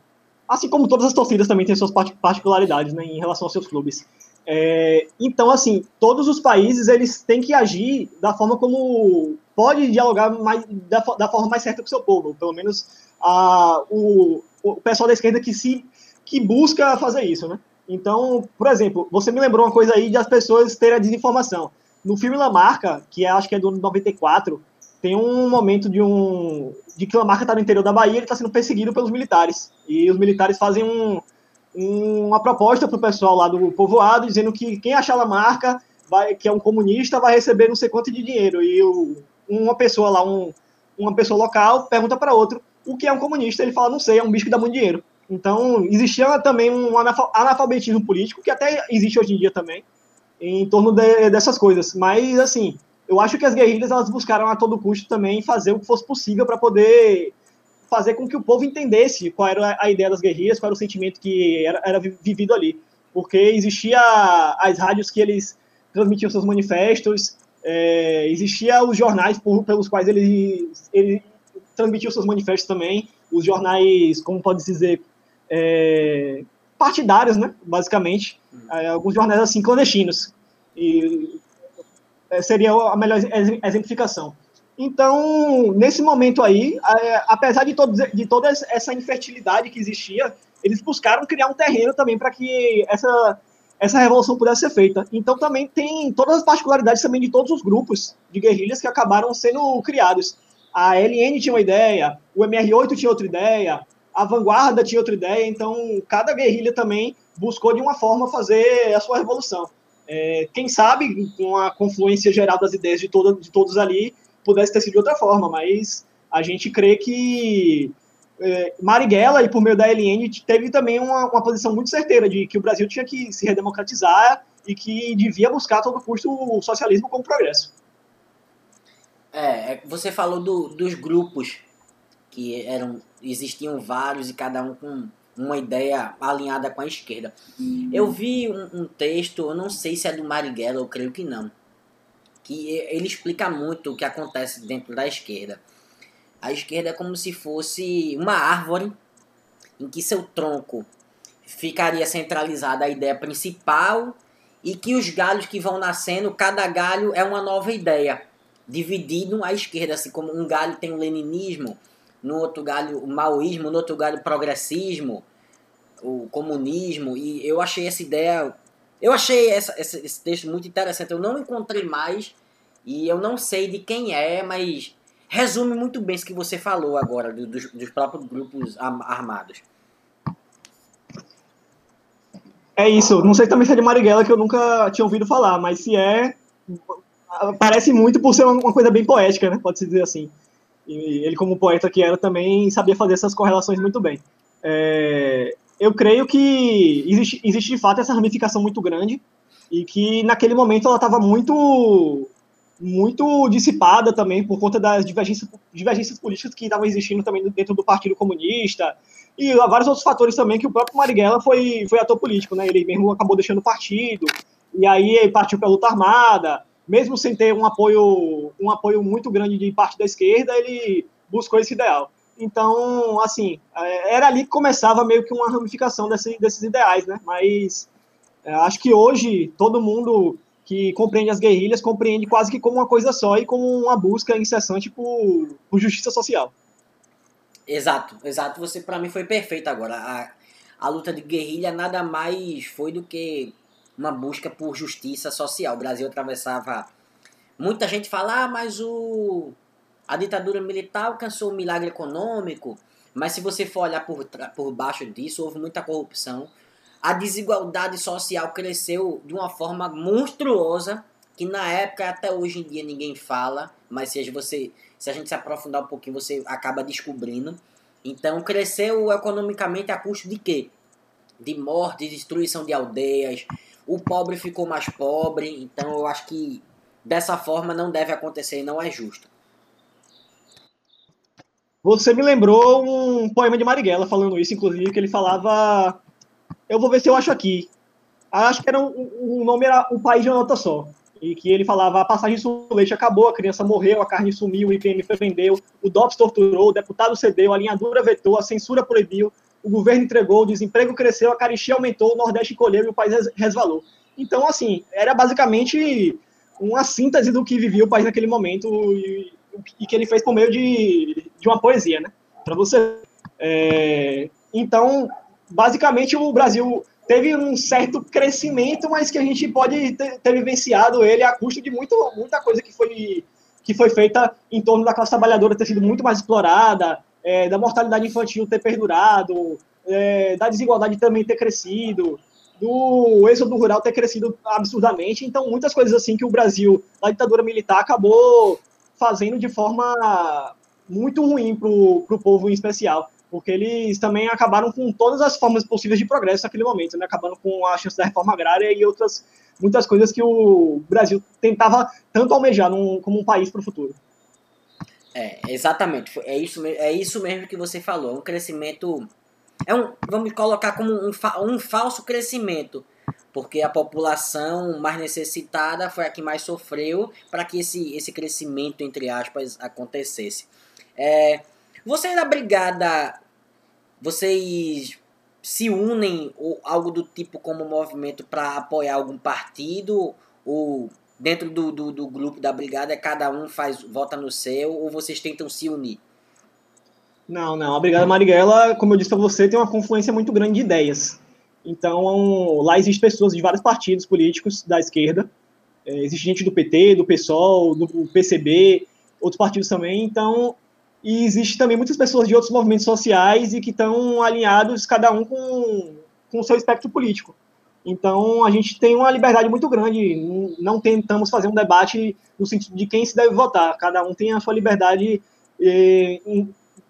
Assim como todas as torcidas também têm suas particularidades né, em relação aos seus clubes. É, então, assim, todos os países eles têm que agir da forma como pode dialogar mais, da, da forma mais certa com o seu povo. Pelo menos a, o, o pessoal da esquerda que se que busca fazer isso, né? Então, por exemplo, você me lembrou uma coisa aí de as pessoas terem a desinformação. No filme La Marca, que é, acho que é do ano 94, tem um momento de um de que Lamarca está no interior da Bahia, ele está sendo perseguido pelos militares. E os militares fazem um, um, uma proposta para o pessoal lá do povoado, dizendo que quem achar Lamarca, vai, que é um comunista, vai receber não sei quanto de dinheiro. E o, uma pessoa lá, um, uma pessoa local, pergunta para outro o que é um comunista. Ele fala, não sei, é um bicho que dá muito dinheiro. Então, existia também um analfabetismo político, que até existe hoje em dia também, em torno de, dessas coisas. Mas, assim, eu acho que as guerrilhas elas buscaram a todo custo também fazer o que fosse possível para poder fazer com que o povo entendesse qual era a ideia das guerrilhas, qual era o sentimento que era, era vivido ali. Porque existia as rádios que eles transmitiam seus manifestos, é, existia os jornais por, pelos quais eles, eles transmitiam seus manifestos também, os jornais, como pode dizer, é, partidários, né, basicamente, é, alguns jornais assim clandestinos. E seria a melhor exemplificação. Então, nesse momento aí, é, apesar de, todo, de toda essa infertilidade que existia, eles buscaram criar um terreno também para que essa, essa revolução pudesse ser feita. Então, também tem todas as particularidades também de todos os grupos de guerrilhas que acabaram sendo criados. A LN tinha uma ideia, o MR8 tinha outra ideia, a Vanguarda tinha outra ideia, então cada guerrilha também buscou de uma forma fazer a sua revolução. É, quem sabe, com a confluência geral das ideias de, de todos ali, pudesse ter sido de outra forma, mas a gente crê que é, Marighella, e por meio da LN, teve também uma, uma, posição muito certeira de que o Brasil tinha que se redemocratizar e que devia buscar a todo custo o socialismo como progresso. É, é você falou do, dos grupos, que eram existiam vários e cada um com uma ideia alinhada com a esquerda. Uhum. Eu vi um, um, texto, eu não sei se é do Marighella, eu creio que não, que ele explica muito o que acontece dentro da esquerda. A esquerda é como se fosse uma árvore em que seu tronco ficaria centralizada a ideia principal e que os galhos que vão nascendo, cada galho é uma nova ideia, dividido à esquerda, assim como um galho tem o leninismo, no outro galho o maoísmo, no outro galho o progressismo, o comunismo, e eu achei essa ideia, eu achei essa, essa, esse texto muito interessante, eu não encontrei mais, e eu não sei de quem é, mas resume muito bem isso que você falou agora, dos, dos próprios grupos armados. É isso, não sei também se é de Marighella, que eu nunca tinha ouvido falar, mas se é, parece muito por ser uma coisa bem poética, né? Pode-se dizer assim. E ele, como poeta que era, também sabia fazer essas correlações muito bem. É, eu creio que existe, existe de fato essa ramificação muito grande e que naquele momento ela estava muito muito dissipada também por conta das divergências, divergências políticas que estavam existindo também dentro do Partido Comunista e vários outros fatores também que o próprio Marighella foi, foi ator político, né? Ele mesmo acabou deixando o partido e aí partiu para a luta armada, mesmo sem ter um apoio um apoio muito grande de parte da esquerda, ele buscou esse ideal. Então, assim, é, era ali que começava meio que uma ramificação desse, desses ideais, né? Mas é, acho que hoje todo mundo que compreende as guerrilhas compreende quase que como uma coisa só e como uma busca incessante por, por justiça social. Exato, exato. Você para mim foi perfeito agora. A, a luta de guerrilha nada mais foi do que uma busca por justiça social. O Brasil atravessava. Muita gente fala, ah, mas o a ditadura militar alcançou um milagre econômico, mas se você for olhar por, por baixo disso, houve muita corrupção, a desigualdade social cresceu de uma forma monstruosa que na época até hoje em dia ninguém fala, mas se você se a gente se aprofundar um pouquinho você acaba descobrindo. Então cresceu economicamente a custo de quê? De morte, de destruição de aldeias. O pobre ficou mais pobre, então eu acho que dessa forma não deve acontecer e não é justo. Você me lembrou um poema de Marighella falando isso, inclusive, que ele falava eu vou ver se eu acho aqui. Acho que era o, o nome era O País de uma Nota Só. E que ele falava: a passagem do leite acabou, a criança morreu, a carne sumiu, o IPM prendeu, o DOPS torturou, o deputado cedeu, a linha dura vetou, a censura proibiu, o governo entregou, o desemprego cresceu, a caristia aumentou, o Nordeste colheu e o país resvalou. Então, assim, era basicamente uma síntese do que vivia o país naquele momento e, e que ele fez por meio de, de uma poesia, né? Para você. É, então, basicamente o Brasil teve um certo crescimento, mas que a gente pode ter, ter vivenciado ele a custo de muito, muita coisa que foi, que foi feita em torno da classe trabalhadora ter sido muito mais explorada, é, da mortalidade infantil ter perdurado, é, da desigualdade também ter crescido, do êxodo rural ter crescido absurdamente. Então, muitas coisas assim que o Brasil, da ditadura militar, acabou fazendo de forma muito ruim para o povo em especial porque eles também acabaram com todas as formas possíveis de progresso naquele momento, né? acabando com a chance da reforma agrária e outras muitas coisas que o Brasil tentava tanto almejar num, como um país para o futuro. É, exatamente. É isso, é isso mesmo que você falou. É um crescimento. É um, vamos colocar como um, um falso crescimento. Porque a população mais necessitada foi a que mais sofreu para que esse, esse crescimento, entre aspas, acontecesse. É, você é da brigada vocês se unem ou algo do tipo como movimento para apoiar algum partido ou dentro do, do, do, grupo da brigada cada um faz vota no seu ou vocês tentam se unir? Não, não. A Brigada Marighella, como eu disse para você, tem uma confluência muito grande de ideias. Então, lá existem pessoas de vários partidos políticos da esquerda. É, existe gente do PT, do PSOL, do PCB, outros partidos também. Então, e existe também muitas pessoas de outros movimentos sociais e que estão alinhados, cada um com, com o seu espectro político. Então, a gente tem uma liberdade muito grande, não tentamos fazer um debate no sentido de quem se deve votar, cada um tem a sua liberdade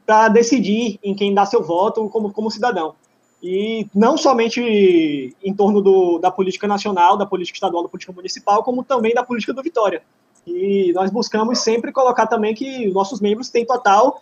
para decidir em quem dá seu voto como, como cidadão. E não somente em torno do, da política nacional, da política estadual, da política municipal, como também da política do Vitória. E nós buscamos sempre colocar também que nossos membros têm total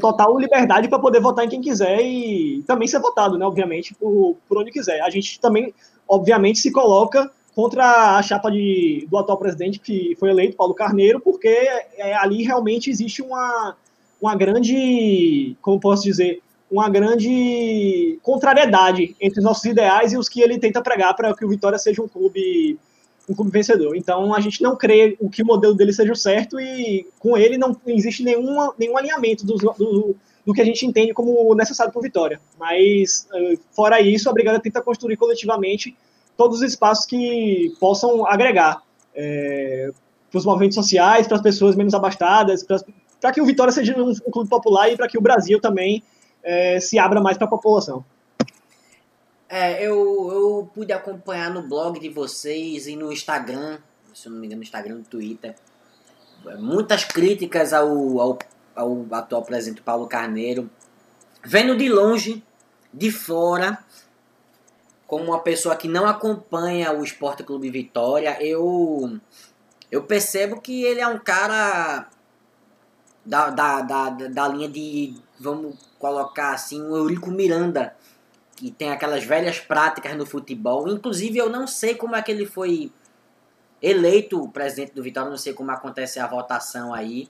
total liberdade para poder votar em quem quiser e também ser votado, né, obviamente, por, por onde quiser. A gente também, obviamente, se coloca contra a chapa de, do atual presidente que foi eleito, Paulo Carneiro, porque é, ali realmente existe uma, uma grande, como posso dizer, uma grande contrariedade entre os nossos ideais e os que ele tenta pregar para que o Vitória seja um clube um clube vencedor. Então a gente não crê o que o modelo dele seja o certo e com ele não existe nenhuma, nenhum alinhamento do, do, do que a gente entende como necessário para vitória. Mas eh, fora isso, a brigada tenta construir coletivamente todos os espaços que possam agregar é, para os movimentos sociais, para as pessoas menos abastadas, para que o Vitória seja um, um clube popular e para que o Brasil também é, se abra mais para a população. É, eu, eu pude acompanhar no blog de vocês e no Instagram se eu não me engano, no Instagram, no Twitter. Muitas críticas ao, ao, ao atual presidente Paulo Carneiro. Vendo de longe, de fora, como uma pessoa que não acompanha o Esporte Clube Vitória, eu, eu percebo que ele é um cara da, da, da, da linha de, vamos colocar assim, o Eurico Miranda, que tem aquelas velhas práticas no futebol. Inclusive, eu não sei como é que ele foi eleito presidente do Vitória, não sei como acontece a votação aí,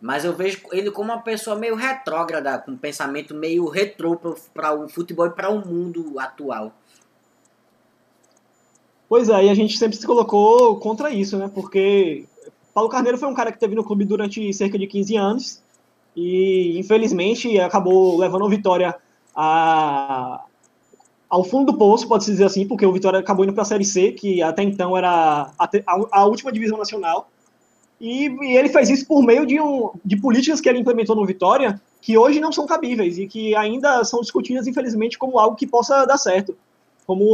mas eu vejo ele como uma pessoa meio retrógrada, com um pensamento meio retrô para o futebol e para o mundo atual. Pois é, e a gente sempre se colocou contra isso, né? Porque Paulo Carneiro foi um cara que teve no clube durante cerca de 15 anos e, infelizmente, acabou levando o Vitória a, ao fundo do poço, pode-se dizer assim, porque o Vitória acabou indo para a Série C, que até então era a, a, a última divisão nacional. E, e, ele fez isso por meio de, um, de políticas que ele implementou no Vitória, que hoje não são cabíveis e que ainda são discutidas, infelizmente, como algo que possa dar certo. Como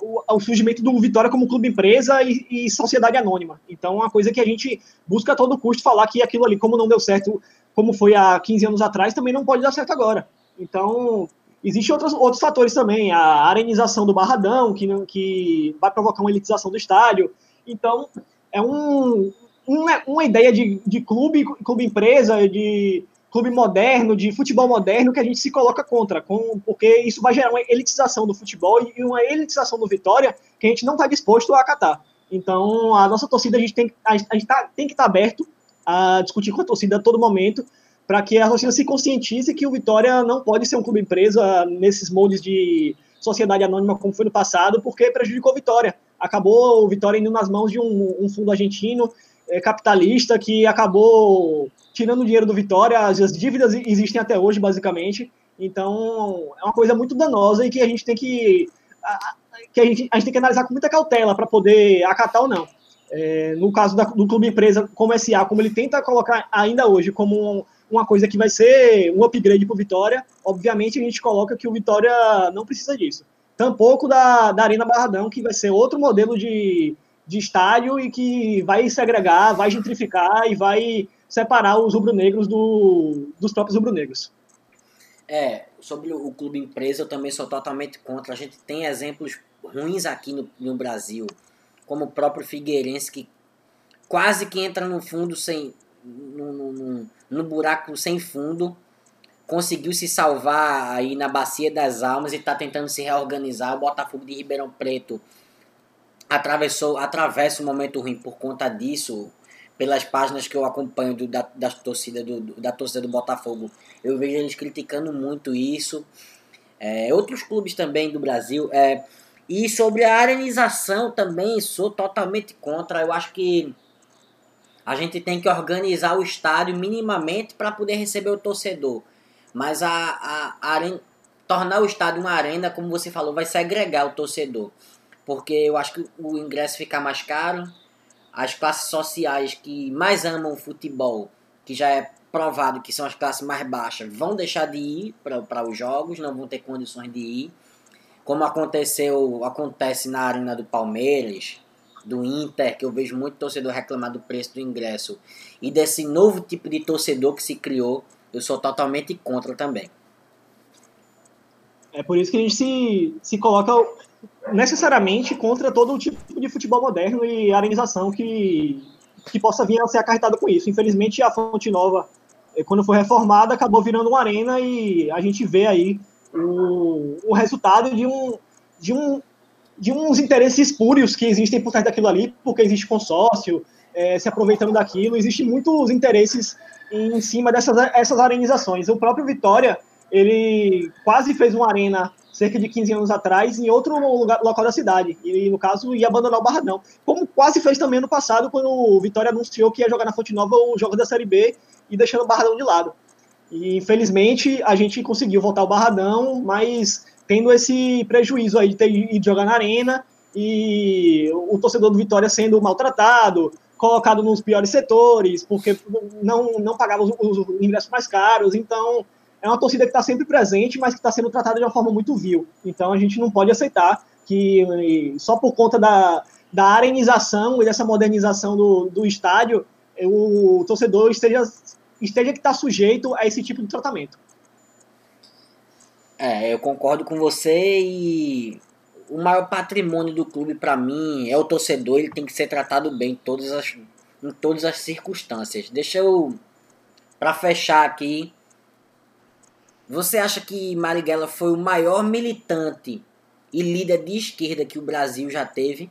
o, o, surgimento do Vitória como clube empresa e, e, sociedade anônima. Então, uma coisa que a gente busca a todo custo falar que aquilo ali, como não deu certo, como foi há 15 anos atrás, também não pode dar certo agora. Então, existem outros, outros fatores também, a arenização do Barradão, que, que vai provocar uma elitização do estádio. Então, é um, uma, uma ideia de, de clube, clube empresa, de clube moderno, de futebol moderno, que a gente se coloca contra, com, porque isso vai gerar uma elitização do futebol e uma elitização do Vitória que a gente não está disposto a acatar. Então, a nossa torcida, a gente tem, a, a gente tá, tem que estar tá aberto a discutir com a torcida a todo momento, para que a torcida se conscientize que o Vitória não pode ser um clube empresa nesses moldes de sociedade anônima como foi no passado, porque prejudicou a Vitória. Acabou o Vitória indo nas mãos de um, um fundo argentino é, capitalista que acabou tirando o dinheiro do Vitória, as, as dívidas existem até hoje, basicamente. Então, é uma coisa muito danosa e que a gente tem que a, que a gente, a gente tem que analisar com muita cautela para poder acatar ou não. É, no caso da, do clube empresa como SA, como ele tenta colocar ainda hoje como um, uma coisa que vai ser um upgrade para o Vitória, obviamente a gente coloca que o Vitória não precisa disso. Tampouco da, da Arena Barradão, que vai ser outro modelo de, de estádio e que vai segregar, vai gentrificar e vai separar os rubro-negros do, dos próprios rubro-negros. É, sobre o clube empresa eu também sou totalmente contra. A gente tem exemplos ruins aqui no, no Brasil, como o próprio Figueirense, que quase que entra no fundo sem. No buraco sem fundo. Conseguiu se salvar aí na Bacia das Almas e está tentando se reorganizar. O Botafogo de Ribeirão Preto atravessou atravessa um momento ruim por conta disso pelas páginas que eu acompanho do, da, da, torcida do, da torcida do Botafogo, eu vejo eles criticando muito isso. É, outros clubes também do Brasil. É, e sobre a arenização também sou totalmente contra. Eu acho que a gente tem que organizar o estádio minimamente para poder receber o torcedor. Mas a, a, a arena, tornar o estádio uma arena, como você falou, vai segregar o torcedor. Porque eu acho que o ingresso fica mais caro as classes sociais que mais amam o futebol, que já é provado que são as classes mais baixas, vão deixar de ir para os jogos, não vão ter condições de ir. Como aconteceu, acontece na arena do Palmeiras, do Inter, que eu vejo muito torcedor reclamar do preço do ingresso. E desse novo tipo de torcedor que se criou, eu sou totalmente contra também. É por isso que a gente se, se coloca necessariamente contra todo o tipo de futebol moderno e arenização que, que possa vir a ser acarretado com isso. Infelizmente, a Fonte Nova, eh, quando foi reformada, acabou virando uma arena e a gente vê aí o, o resultado de um, de um de uns interesses espúrios que existem por trás daquilo ali, porque existe consórcio, é, se aproveitando daquilo, existem muitos interesses em cima dessas essas arenizações. O próprio Vitória, ele quase fez uma arena cerca de 15 anos atrás, em outro lugar, local da cidade. E, no caso, ia abandonar o Barradão. Como quase fez também no passado, quando o Vitória anunciou que ia jogar na Fonte Nova o jogo da Série B e deixando o Barradão de lado. E, infelizmente, a gente conseguiu voltar o Barradão, mas tendo esse prejuízo aí de ter ido jogar na arena e o torcedor do Vitória sendo maltratado, colocado nos piores setores, porque não, não pagava os, os ingressos mais caros. Então, é uma torcida que está sempre presente, mas que está sendo tratada de uma forma muito vil. Então a gente não pode aceitar que só por conta da, da arenização e dessa modernização do, do estádio, o, torcedor esteja, esteja que está sujeito a esse tipo de tratamento. É, eu concordo com você e o maior patrimônio do clube para mim é o torcedor, ele tem que ser tratado bem em todas as, em todas as circunstâncias. Deixa eu para fechar aqui. Você acha que Marighella foi o maior militante e líder de esquerda que o Brasil já teve?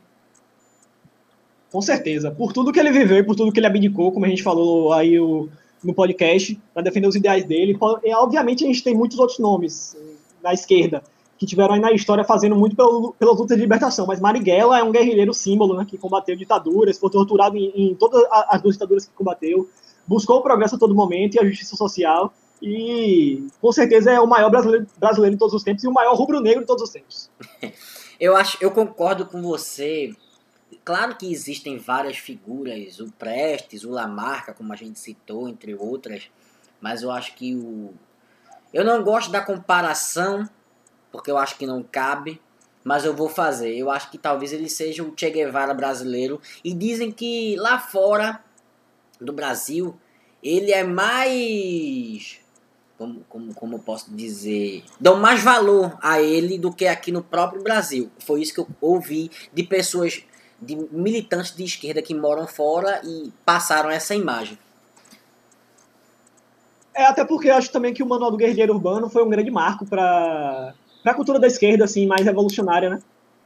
Com certeza. Por tudo que ele viveu e por tudo que ele abdicou, como a gente falou aí o, no podcast, para defender os ideais dele. E, obviamente, a gente tem muitos outros nomes na esquerda que tiveram aí na história fazendo muito pelo, pelas lutas de libertação. Mas Marighella é um guerrilheiro símbolo, né, que combateu ditaduras, foi torturado em, em todas as duas ditaduras que combateu, buscou o progresso a todo momento e a justiça social. E com certeza é o maior brasileiro, brasileiro de todos os tempos e o maior rubro-negro de todos os tempos. eu acho, eu concordo com você Claro que existem várias figuras, o Prestes, o Lamarca, como a gente citou, entre outras, mas eu acho que o. Eu não gosto da comparação, porque eu acho que não cabe, mas eu vou fazer. Eu acho que talvez ele seja o Che Guevara brasileiro, e dizem que lá fora do Brasil ele é mais. Como, como, como eu posso dizer? Dão mais valor a ele do que aqui no próprio Brasil. Foi isso que eu ouvi de pessoas de militantes de esquerda que moram fora e passaram essa imagem. É, até porque eu acho também que o Manual do Guerrilheiro Urbano foi um grande marco para a cultura da esquerda, assim, mais revolucionária, né?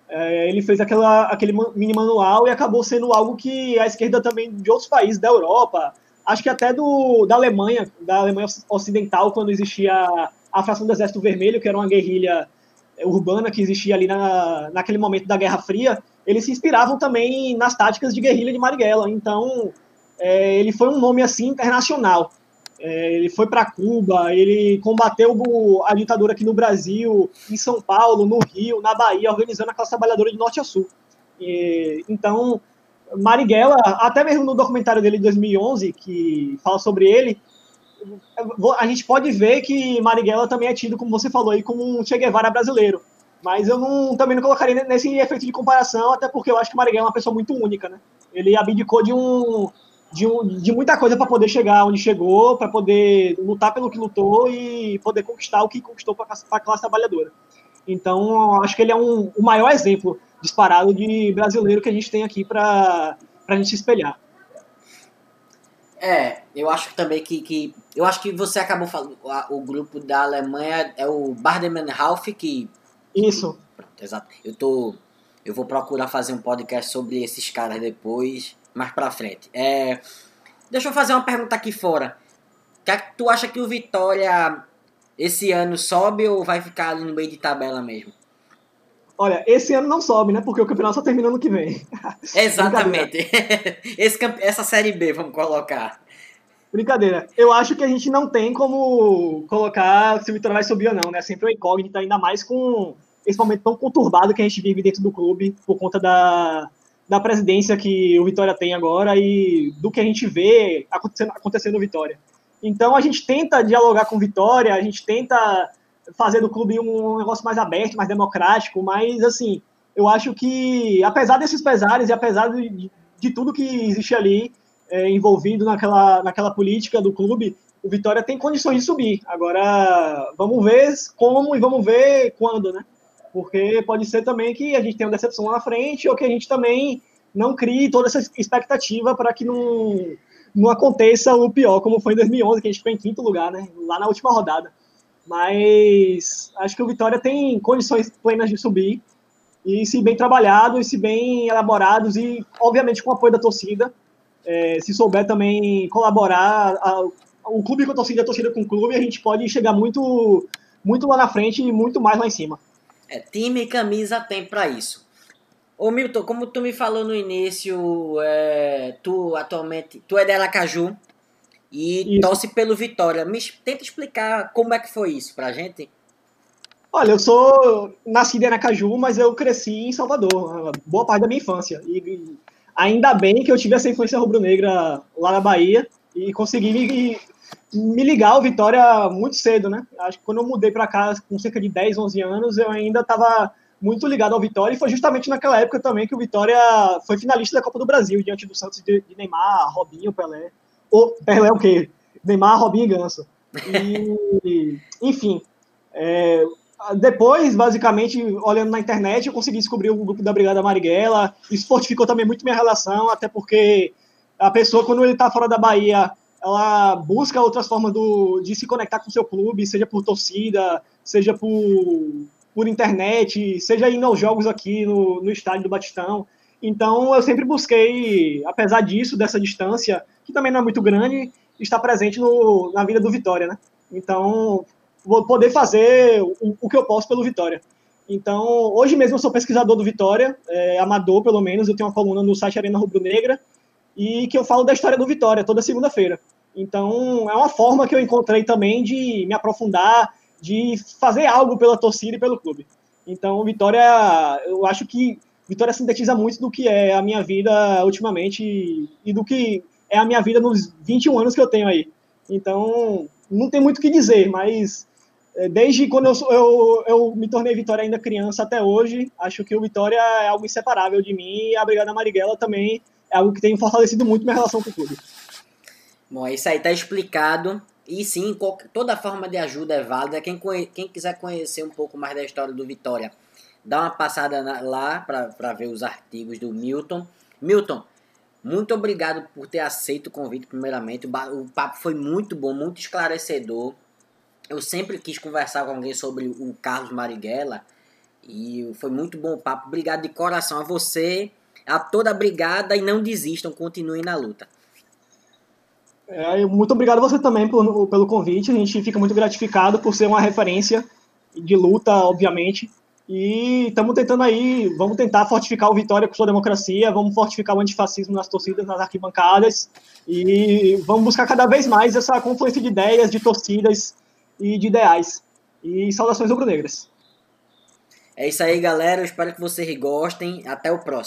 É, ele fez aquela, aquele mini manual e acabou sendo algo que a esquerda também de outros países da Europa, acho que até do, da Alemanha, da Alemanha Ocidental, quando existia a fração do Exército Vermelho, que era uma guerrilha urbana que existia ali na, naquele momento da Guerra Fria, eles se inspiravam também nas táticas de guerrilha de Marighella. Então, é, ele foi um nome assim internacional. É, ele foi para Cuba, ele combateu a ditadura aqui no Brasil, em São Paulo, no Rio, na Bahia, organizando a classe trabalhadora de norte a sul. E, então, Marighella, até mesmo no documentário dele de 2011, que fala sobre ele, a gente pode ver que Marighella também é tido, como você falou aí, como um Che Guevara brasileiro. Mas eu não, também não colocaria nesse efeito de comparação, até porque eu acho que Marighella é uma pessoa muito única, né? Ele abdicou de um de, de muita coisa para poder chegar onde chegou, para poder lutar pelo que lutou e poder conquistar o que conquistou para a classe trabalhadora. Então, acho que ele é um, o maior exemplo disparado de brasileiro que a gente tem aqui para a gente se espelhar. É, eu acho também que, que. Eu acho que você acabou falando. O grupo da Alemanha é o Baden-Meinhof, que isso. Pronto, exato. Eu tô. Eu vou procurar fazer um podcast sobre esses caras depois, mais pra frente. É, deixa eu fazer uma pergunta aqui fora. Que, é que tu acha que o Vitória esse ano sobe ou vai ficar ali no meio de tabela mesmo? Olha, esse ano não sobe, né? Porque o campeonato só termina no que vem. Exatamente. esse, essa série B, vamos colocar. Brincadeira. Eu acho que a gente não tem como colocar se o Vitória vai subir ou não, né? Sempre uma incógnita, ainda mais com esse momento tão conturbado que a gente vive dentro do clube por conta da, da presidência que o Vitória tem agora e do que a gente vê acontecendo, acontecendo no Vitória. Então a gente tenta dialogar com o Vitória, a gente tenta fazer do clube um negócio mais aberto, mais democrático, mas assim, eu acho que apesar desses pesares e apesar de, de tudo que existe ali, é, envolvido naquela, naquela política do clube, o Vitória tem condições de subir. Agora, vamos ver como e vamos ver quando, né? Porque pode ser também que a gente tenha uma decepção lá na frente ou que a gente também não crie toda essa expectativa para que não, não aconteça o pior, como foi em 2011, que a gente ficou em quinto lugar, né? Lá na última rodada. Mas acho que o Vitória tem condições plenas de subir. E se bem trabalhados, e se bem elaborados, e obviamente com o apoio da torcida, é, se souber também colaborar, a, o clube com a torcida, a torcida com o clube, a gente pode chegar muito, muito lá na frente e muito mais lá em cima. É, time e camisa tem para isso. Ô Milton, como tu me falou no início, é, tu atualmente, tu é de Aracaju e isso. torce pelo Vitória. Me tenta explicar como é que foi isso pra gente. Olha, eu sou nascido em Aracaju, mas eu cresci em Salvador, boa parte da minha infância. E Ainda bem que eu tive essa influência rubro-negra lá na Bahia e consegui me, me ligar ao Vitória muito cedo, né? Acho que quando eu mudei para cá com cerca de 10, 11 anos, eu ainda estava muito ligado ao Vitória, e foi justamente naquela época também que o Vitória foi finalista da Copa do Brasil, diante do Santos de, Neymar, Robinho, Pelé. Ou, Pelé o quê? Neymar, Robinho e Ganso. E, enfim, é, depois, basicamente, olhando na internet, eu consegui descobrir o grupo da Brigada Marighella, isso fortificou também muito minha relação, até porque a pessoa, quando ele está fora da Bahia, ela busca outras formas do, de se conectar com seu clube, seja por torcida, seja por, por internet, seja indo aos jogos aqui no, no estádio do Batistão. Então, eu sempre busquei, apesar disso, dessa distância, que também não é muito grande, estar presente no, na vida do Vitória, né? Então, vou poder fazer o, o, que eu posso pelo Vitória. Então, hoje mesmo eu sou pesquisador do Vitória, é, amador pelo menos, eu tenho uma coluna no site Arena Rubro Negra, e que eu falo da história do Vitória toda segunda-feira. Então, é uma forma que eu encontrei também de me aprofundar, de fazer algo pela torcida e pelo clube. Então, Vitória, eu acho que Vitória sintetiza muito do que é a minha vida ultimamente e do que é a minha vida nos 21 anos que eu tenho aí. Então, não tem muito o que dizer, mas é, desde quando eu, eu, eu me tornei Vitória ainda criança até hoje, acho que o Vitória é algo inseparável de mim e a Brigada Marighella também é algo que tem fortalecido muito minha relação com o clube. Bom, isso aí tá explicado. E sim, toda forma de ajuda é válida. Quem, quem quiser conhecer um pouco mais da história do Vitória, dá uma passada na, lá para ver os artigos do Milton. Milton, muito obrigado por ter aceito o convite, primeiramente. O papo foi muito bom, muito esclarecedor. Eu sempre quis conversar com alguém sobre o Carlos Marighella e foi muito bom o papo. Obrigado de coração a você, a toda a brigada e não desistam, continuem na luta. É, muito obrigado a você também por, pelo convite. A gente fica muito gratificado por ser uma referência de luta, obviamente. E estamos tentando aí, vamos tentar fortificar o Vitória com sua democracia, vamos fortificar o antifascismo nas torcidas, nas arquibancadas, e vamos buscar cada vez mais essa confluência de ideias, de torcidas e de ideais. E saudações rubro-negras. É isso aí, galera. Eu espero que vocês gostem. Até o próximo.